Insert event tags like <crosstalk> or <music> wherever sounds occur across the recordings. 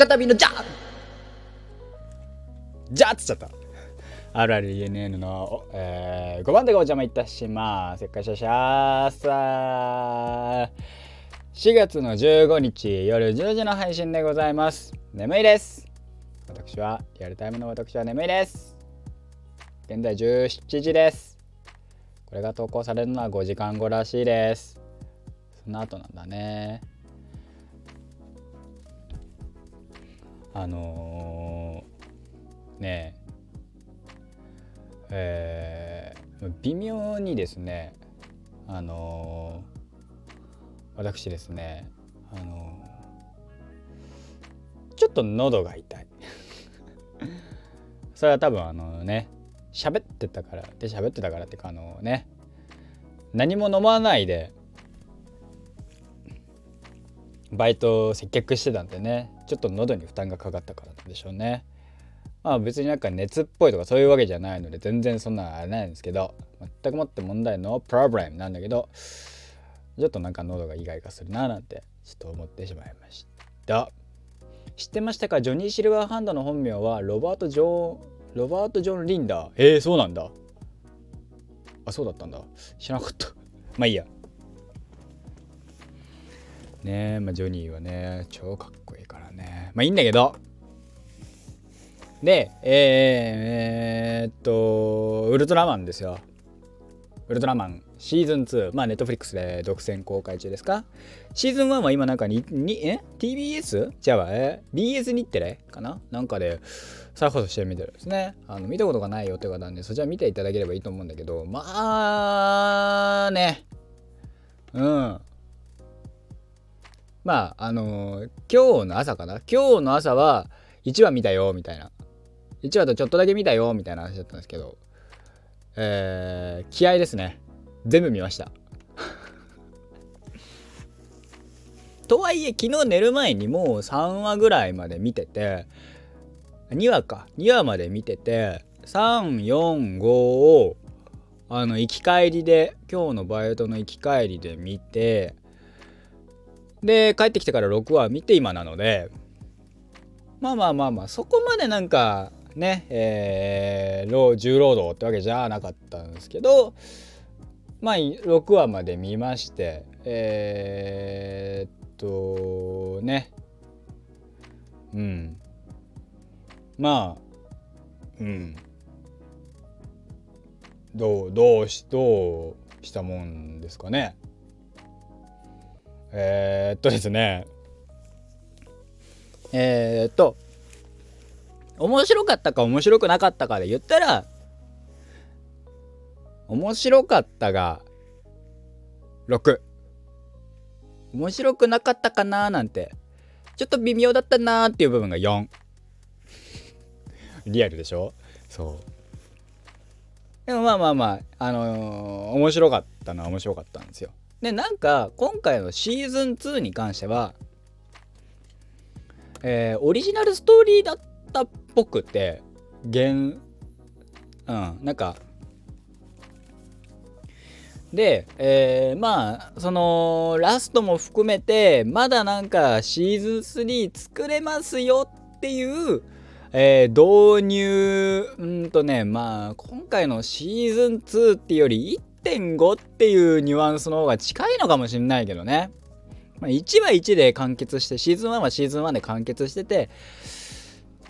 再びのじゃじゃっつっちゃった。RRENN の、えー、5番でお邪魔いたします。せっかしゃしゃーさ4月の15日夜10時の配信でございます。眠いです。私は、リアルタイムの私は眠いです。現在17時です。これが投稿されるのは5時間後らしいです。その後なんだね。あのー、ねええー、微妙にですねあのー、私ですねあのちょっと喉が痛い。<laughs> それは多分あのね喋ってたからで喋ってたからっていうかあのね何も飲まないでバイト接客してたんでねちょっと喉に負担がかかったからなんでしょうね。まあ別になんか熱っぽいとかそういうわけじゃないので全然そんなあれないんですけど全くもって問題のプロブレムなんだけどちょっとなんか喉がイガイガするななんてちょっと思ってしまいました。知ってましたか？ジョニー・シルバーハンドの本名はロバート・ジョーロバート・ジョン・リンダー。えー、そうなんだ。あそうだったんだ。知らなかった。まあいいや。ね、まあ、ジョニーはね、超かっこいいからね。まあいいんだけど。で、えー、えー、っと、ウルトラマンですよ。ウルトラマンシーズン2。まあ、ネットフリックスで独占公開中ですか？シーズン1は今なんかに、にえ ?TBS? じゃあ、え ?BS 日テレかな？なんかで再放送してみてるんですね。あの、見たことがないよって方なんで、そちら見ていただければいいと思うんだけど、まあね。うん。まああのー、今日の朝かな？今日の朝は1話見たよみたいな。1話とちょっとだけ見たよみたいな話だったんですけどえー、気合ですね。全部見ました。<laughs> とはいえ昨日寝る前にもう3話ぐらいまで見てて2話か。2話まで見てて345をあの行き帰りで今日のバイトの行き帰りで見てで、帰ってきてから6話見て今なので、まあまあまあまあ、そこまでなんか、ね、えー、重労働ってわけじゃなかったんですけど、まあ、6話まで見まして、えー、っと、ね、うん。まあ、うん。どう、どうし、どうしたもんですかね。えー、っとですね。えー、っと面白かったか面白くなかったかで言ったら面白かったが6面白くなかったかななんてちょっと微妙だったなーっていう部分が4リアルでしょ？そう。でもまあまあまああのー、面白かったのは面白かったんですよ。でなんか今回のシーズン2に関してはえー、オリジナルストーリーだったっぽくて原うんなんかで、えー、まあそのラストも含めてまだなんかシーズン3作れますよっていう、えー、導入うんとねまあ今回のシーズン2っていうより1.5っていうニュアンスの方が近いのかもしんないけどね。まあ、1は1で完結して、シーズン1はシーズン1で完結してて、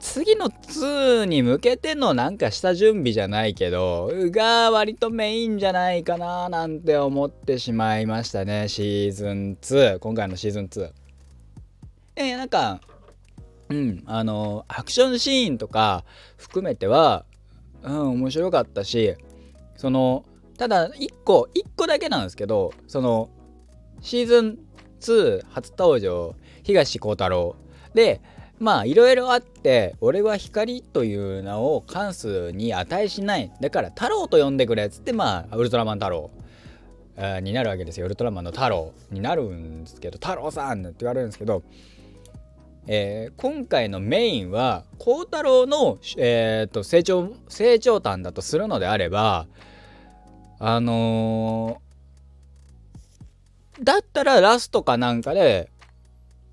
次の2に向けてのなんか下準備じゃないけど、が割とメインじゃないかななんて思ってしまいましたね、シーズン2。今回のシーズン2。えー、なんか、うん、あの、アクションシーンとか含めては、うん、面白かったし、その、ただ1個1個だけなんですけどそのシーズン2初登場東光太郎。でまあいろいろあって俺は光という名を関数に値しない。だから太郎と呼んでくれっつってまあウルトラマン太郎。になるわけですよ。ウルトラマンの太郎になるんですけど太郎さんって言われるんですけどえー、今回のメインは孝太郎の、えーと成長成長端だとするのであればあのー、だったらラストかなんかで、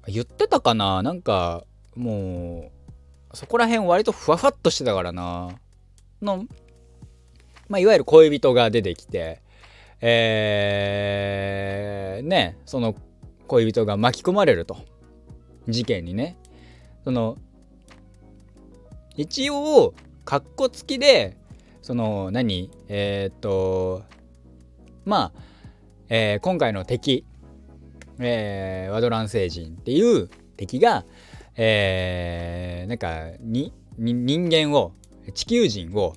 言ってたかな。なんか、もうそこら辺割とふわふわっとしてたからな。の、まあ、いわゆる恋人が出てきてえー、ねその恋人が巻き込まれると。事件にね。その一応かっこつきでその何？えー、っとまあ、えー、今回の敵、えー、ワドラン星人っていう敵が、えー、なんかに人間を地球人を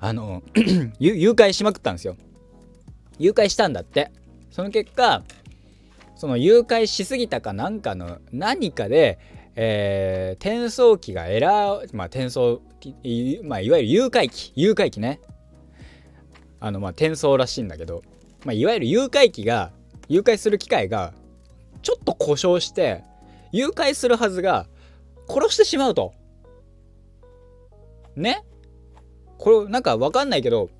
あの <clears throat> 誘拐しまくったんですよ。誘拐したんだって。その結果その誘拐しすぎたかなんかの何かで、えー、転送機がエラーまあ転送まあいわゆる誘拐機誘拐機ね。あのまあ転送らしいんだけど、まあ、いわゆる誘拐機が誘拐する機械がちょっと故障して誘拐するはずが殺してしまうと。ね？これなんかわかんないけど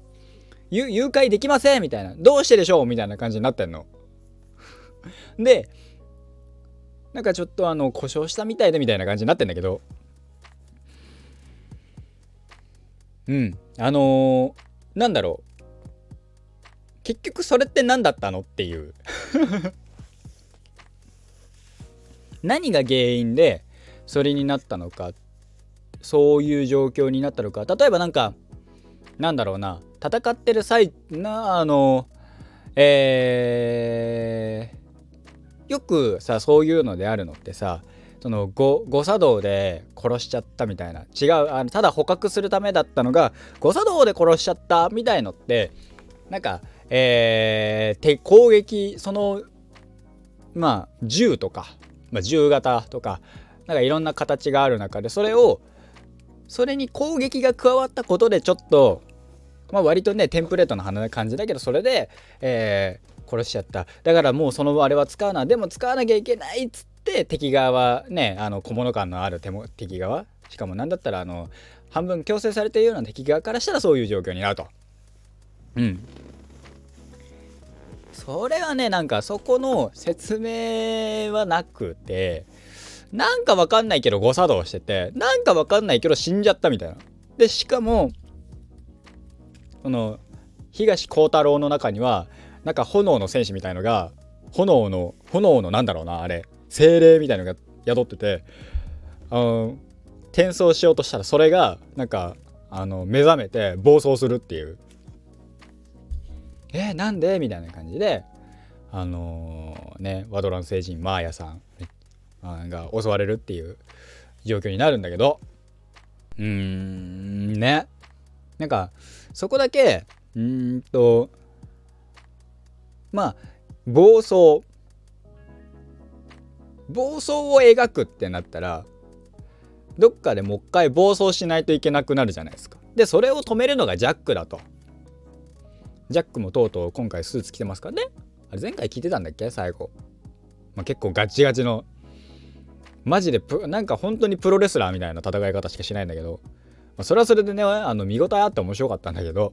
誘拐できませんみたいな。どうしてでしょう？みたいな感じになってんの。<laughs> でなんかちょっとあの故障したみたいでみたいな感じになってんだけど。うん。あのー、なんだろう。結局それって何だったのっていう。<laughs> 何が原因でそれになったのか。そういう状況になったのか。例えばなんかなんだろうな。戦ってる際なあのえー、よくさそういうのであるのってさその誤作動で殺しちゃったみたいな。違うあのただ捕獲するためだったのが誤作動で殺しちゃったみたいのってなんかえー、攻撃そのまあ銃とか、まあ、銃型とかなんかいろんな形がある中でそれをそれに攻撃が加わったことでちょっとまあ割とねテンプレートな感じだけどそれで、えー、殺しちゃっただからもうそのあれは使うなでも使わなきゃいけないっつって敵側はねあの小物感のある手も敵側？しかも何だったらあの半分強制されているような敵側からしたらそういう状況になると。うんそれはねなんかそこの説明はなくてなんかわかんないけど誤作動しててなんかわかんないけど死んじゃったみたいな。でしかもその東光太郎の中にはなんか炎の戦士みたいのが炎の炎のなんだろうなあれ。精霊みたいのが宿っててあの転送しようとしたらそれがなんかあの目覚めて暴走するっていう。えー、なんで？みたいな感じであのー、ねワドラン星人マーヤさんが襲われるっていう状況になるんだけど。うーんね。なんかそこだけうんとまあ暴走暴走を描くってなったらどっかでもう一回暴走しないといけなくなるじゃないですか。でそれを止めるのがジャックだと。ジャックもとうとう今回スーツ着てますからね。あれ前回聞いてたんだっけ？最後。まあ、結構ガチガチのマジでプなんか本当にプロレスラーみたいな戦い方しかしないんだけど、まあ、それはそれでねあの見応えあって面白かったんだけど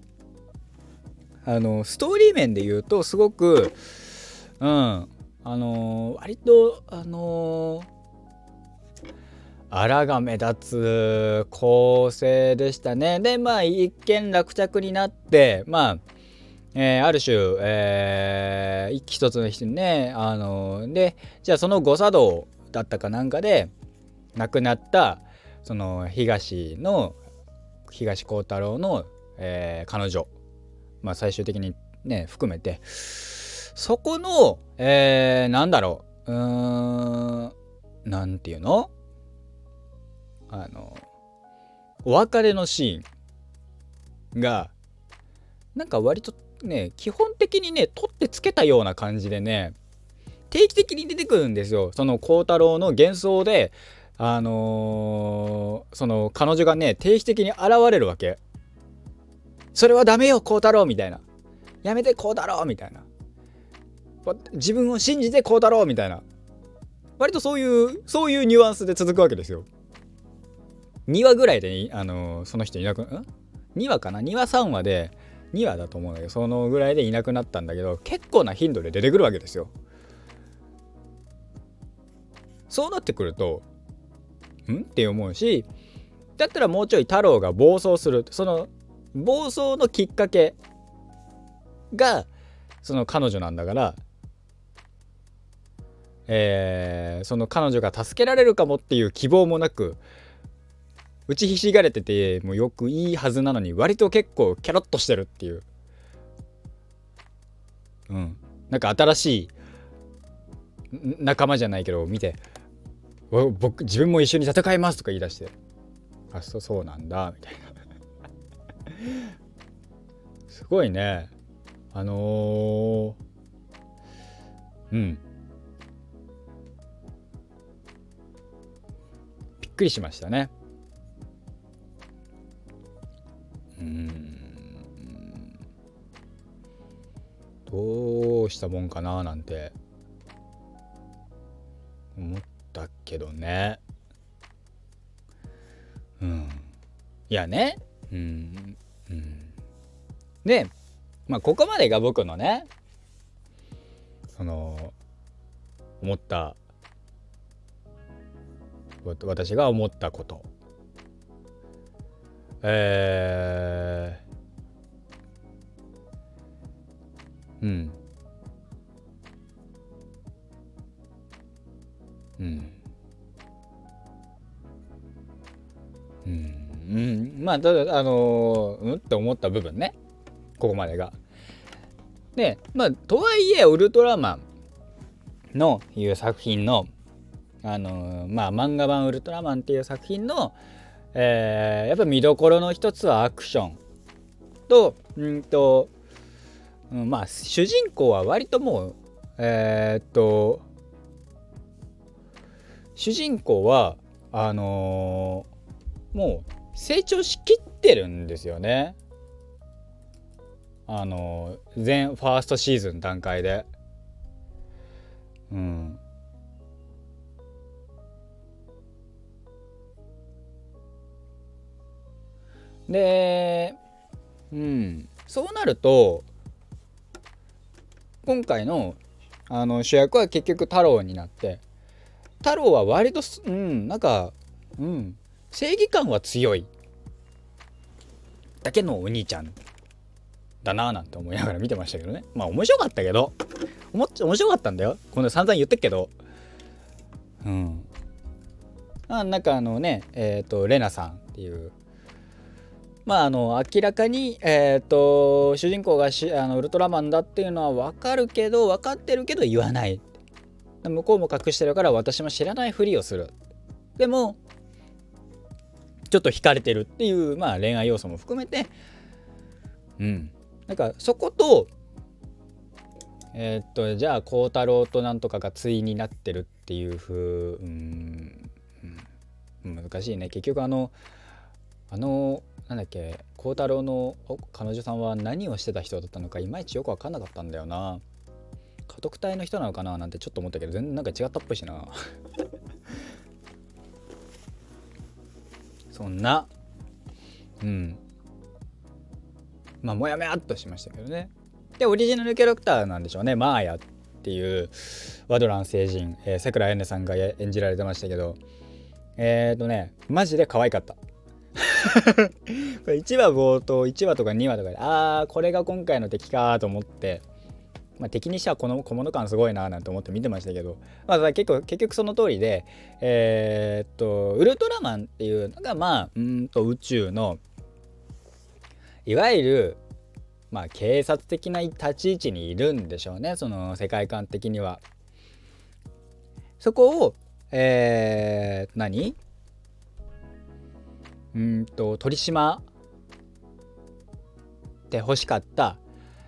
あのストーリー面で言うとすごくうんあの、割とあのー、あらが目立つ構成でしたね。でまあ一見落着になってまあえー、ある種、えー、一つの人にね、あの、で、じゃあその誤作動だったかなんかで、亡くなった、その東の、東光太郎の、えー、彼女、まあ最終的にね、含めて、そこの、えー、なんだろう、うーん、なんていうの？あの、お別れのシーンが、なんか割とね、基本的にね、取ってつけたような感じでね、定期的に出てくるんですよ。その孝太郎の幻想で、あのー、その彼女がね、定期的に現れるわけ。それはダメよ、孝太郎みたいな。やめて、孝太郎みたいな。自分を信じて孝太郎みたいな。割とそういう、そういうニュアンスで続くわけですよ。2話ぐらいで、あのー、その人いなく、ん ?2 話かな ?2 話3話で、2話だと思うんだけどそのぐらいでいなくなったんだけど結構な頻度で出てくるわけですよ。そうなってくるとん？って思うしだったらもうちょい太郎が暴走するその暴走のきっかけがその彼女なんだからえー、その彼女が助けられるかもっていう希望もなく打ちひしがれててもうよくいいはずなのに割と結構キャロッとしてるっていう。うん。なんか新しい仲間じゃないけど見て僕自分も一緒に戦いますとか言い出してあそそうなんだみたいな。すごいね。あのー、うん。びっくりしましたね。うん。どうしたもんかななんて。思ったけどね。うん。いやね。うん。うん。でまあここまでが僕のねその思った私が思ったこと。えー、うん。うん。うん。まあただあの、うん？って思った部分ね。ここまでが。でまあとはいえウルトラマンのいう作品のあの、まあ漫画版ウルトラマンっていう作品の、えー、やっぱ見どころの一つはアクションとうんと、うん、まあ主人公は割ともうえー、っと主人公はあのー、もう成長しきってるんですよね。あの前ファーストシーズン段階で。うん。で、うん、そうなると今回のあの主役は結局太郎になって太郎は割とうんなんかうん正義感は強い。だけのお兄ちゃん。だなぁなんて思いながら見てましたけどね。まあ面白かったけど。面白かったんだよ。この散々言ってっけど。うん。あなんかあのねえっ、ー、とレナさんっていう。まああの明らかにえっ、ー、と主人公がしあのウルトラマンだっていうのは分かるけど分かってるけど言わない。向こうも隠してるから私も知らないふりをする。でもちょっと惹かれてるっていう、まあ、恋愛要素も含めて。うん。なんかそことえー、っとじゃあ孝太郎となんとかが対になってるっていうふううん難しいね。結局あのあのなんだっけ孝太郎の彼女さんは何をしてた人だったのかいまいちよく分かんなかったんだよな。家督隊の人なのかななんてちょっと思ったけど全然なんか違ったっぽいしな。そんな。うん。まあもやもやっとしましたけどね。でオリジナルキャラクターなんでしょうね。マーヤっていうワドラン星人。さくらえねさんが演じられてましたけど。えっ、ー、とねマジで可愛かった。<laughs> これ1話冒頭1話とか2話とかでああこれが今回の敵かと思って。まあ、敵にしてはこの小物感すごいななんて思って見てましたけど、まあ、結構結局その通りでえー、っとウルトラマンっていうのがまあうんと宇宙のいわゆるまあ警察的な立ち位置にいるんでしょうねその世界観的には。そこをえー、何？うんと取り締まって欲しかった、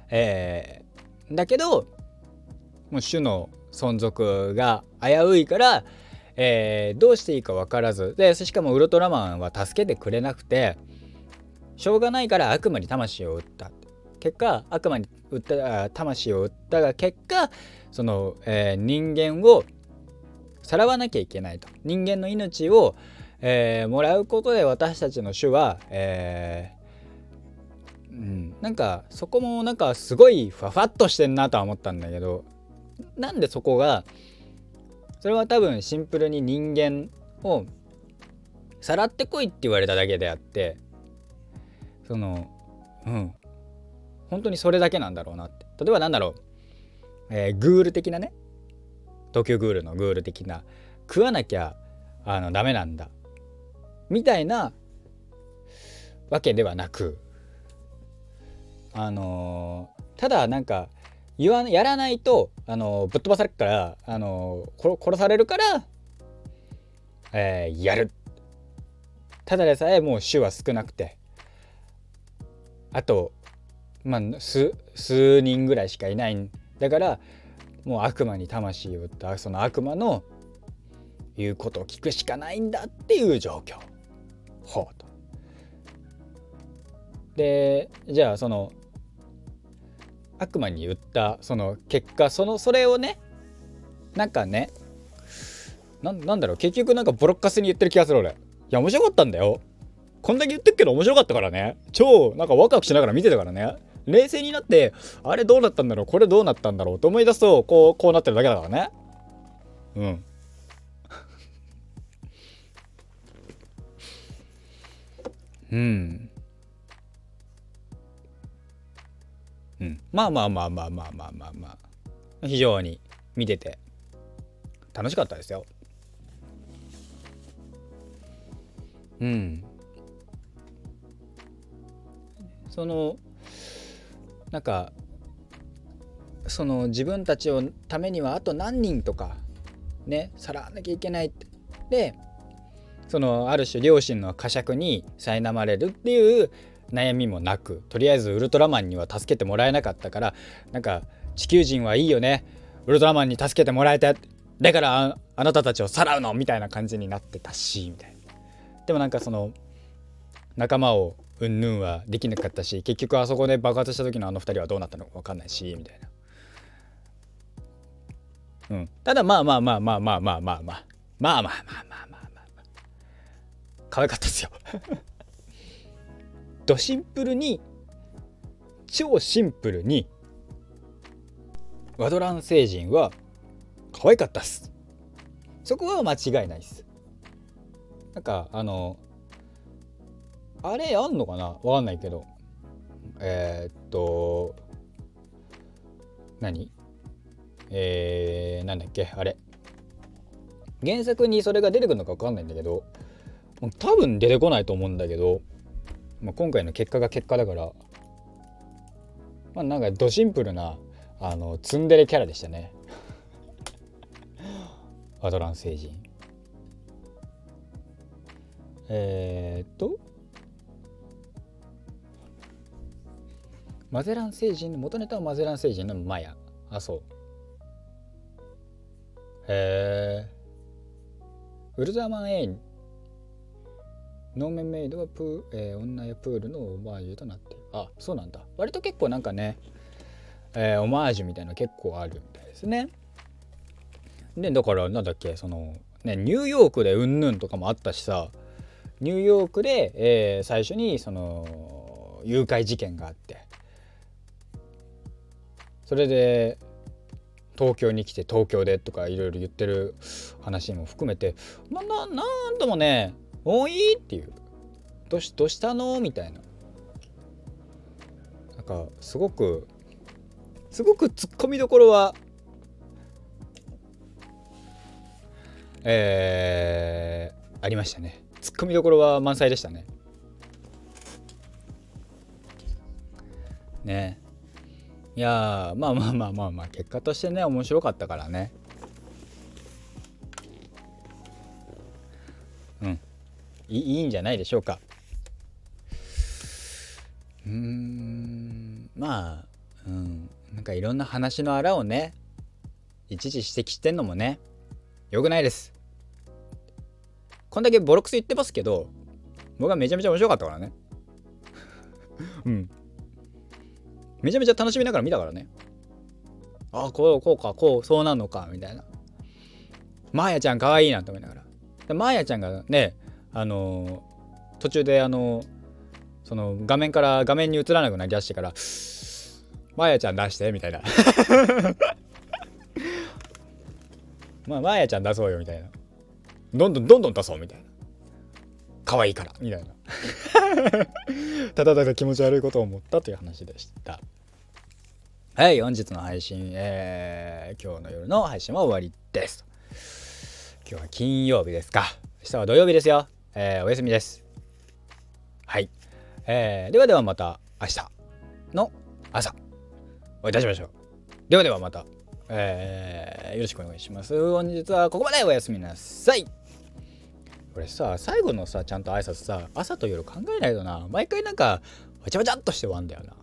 えだけどもう種の存続が危ういから、えー、どうしていいか分からず。でしかもウルトラマンは助けてくれなくてしょうがないから悪魔に魂を売った。結果悪魔に売った魂を売ったが結果その、えー、人間をさらわなきゃいけないと。人間の命を、えー、もらうことで私たちの種は、えうん、なんかそこもなんかすごいふわふわっとしてんなとは思ったんだけどなんでそこがそれは多分シンプルに人間をさらってこいって言われただけであってそのうん。本当にそれだけなんだろうなって。例えばなんだろう、えー、グール的なね。東京グールのグール的な。食わなきゃあのダメなんだ。みたいなわけではなくあのー、ただなんか言わやらないと、あのー、ぶっ飛ばされるから、あのー、殺されるから、えー、やるただでさえもう種は少なくてあとまあ数数人ぐらいしかいないだからもう悪魔に魂を売ったその悪魔の言うことを聞くしかないんだっていう状況。ほうと。でじゃあその悪魔に言ったその結果そのそれをねなんかねなんだろう結局なんかボロッカスに言ってる気がする俺。いや面白かったんだよ。こんだけ言ってるけど面白かったからね。超なんかワクワクしながら見てたからね。冷静になってあれどうなったんだろうこれどうなったんだろうと思い出すとこうこうなってるだけだからね。うん。うん。うん、まあまあまあまあまあまあまあまあ非常に見てて楽しかったですよ。うん。そのなんかその自分たちのためにはあと何人とかねさらわなきゃいけないってでそのある種両親の呵責に苛まれるっていう悩みもなくとりあえずウルトラマンには助けてもらえなかったからなんか地球人はいいよね。ウルトラマンに助けてもらえて。だからあなたたちをさらうのみたいな感じになってたしみたいな。でもなんかその仲間をうんぬんはできなかったし結局あそこで爆発した時のあの2人はどうなったのか分かんないしみたいな。うん。ただまあまあまあまあまあまあまあまあ。まあまあまあまあまあまあ。まあ可愛かったですよ。ドシンプルに超シンプルにワドラン星人は可愛かったっす。そこは間違いないっす。なんかあのあれあんのかな？わかんないけど。えー、っと何？えー、なんだっけ？あれ。原作にそれが出てくるのか分かんないんだけど多分出てこないと思うんだけど。まあ、今回の結果が結果だからまあなんかドシンプルなあのツンデレキャラでしたね。<laughs> アドラン星人。えー、っとマゼラン星人の元ネタはマゼラン星人のマヤ。あそう。へえウルトラマン A ノーメンメイドはプー、えー、女やプールのオマージュとなってあそうなんだ。割と結構なんかね、えー、オマージュみたいな結構あるみたいですね。でだからなんだっけそのねニューヨークでうんぬんとかもあったしさニューヨークで、えー、最初にその誘拐事件があってそれで東京に来て東京でとかいろいろ言ってる話も含めてなななんともねおいっていう。どしどうしたのみたいな。なんかすごくすごくツッコミどころはえー、ありましたね。ツッコミどころは満載でしたね。ね。いやまあまあまあまあまあ結果としてね面白かったからね。いいんじゃないでしょうか。うんまあうんなんかいろんな話のあらをねいちいち指摘してんのもねよくないです。こんだけボロクソ言ってますけど僕はめちゃめちゃ面白かったからね。<laughs> うん。めちゃめちゃ楽しみながら見たからね。ああこうこうかこうそうなのかみたいな。マーヤちゃんかわいいなと思いながら。でマーヤちゃんがねあの途中であのその画面から画面に映らなくなりだしてから「まやちゃん出して」みたいな。<laughs> まあまやちゃん出そうよみたいな。どんどんどんどん出そうみたいな。可愛いからみたいな。<laughs> ただただ気持ち悪いことを思ったという話でした。はい本日の配信、えー、今日の夜の配信は終わりです。今日は金曜日ですか。明日は土曜日ですよ、えー、お休みです。はい、えー、ではではまた明日の朝お会いいたしましょう。ではではまた、えー、よろしくお願いします。本日はここまでおやすみなさい。これさ最後のさちゃんと挨拶さ朝と夜考えないとな毎回なんかわちゃわちゃっとして終わんだよな。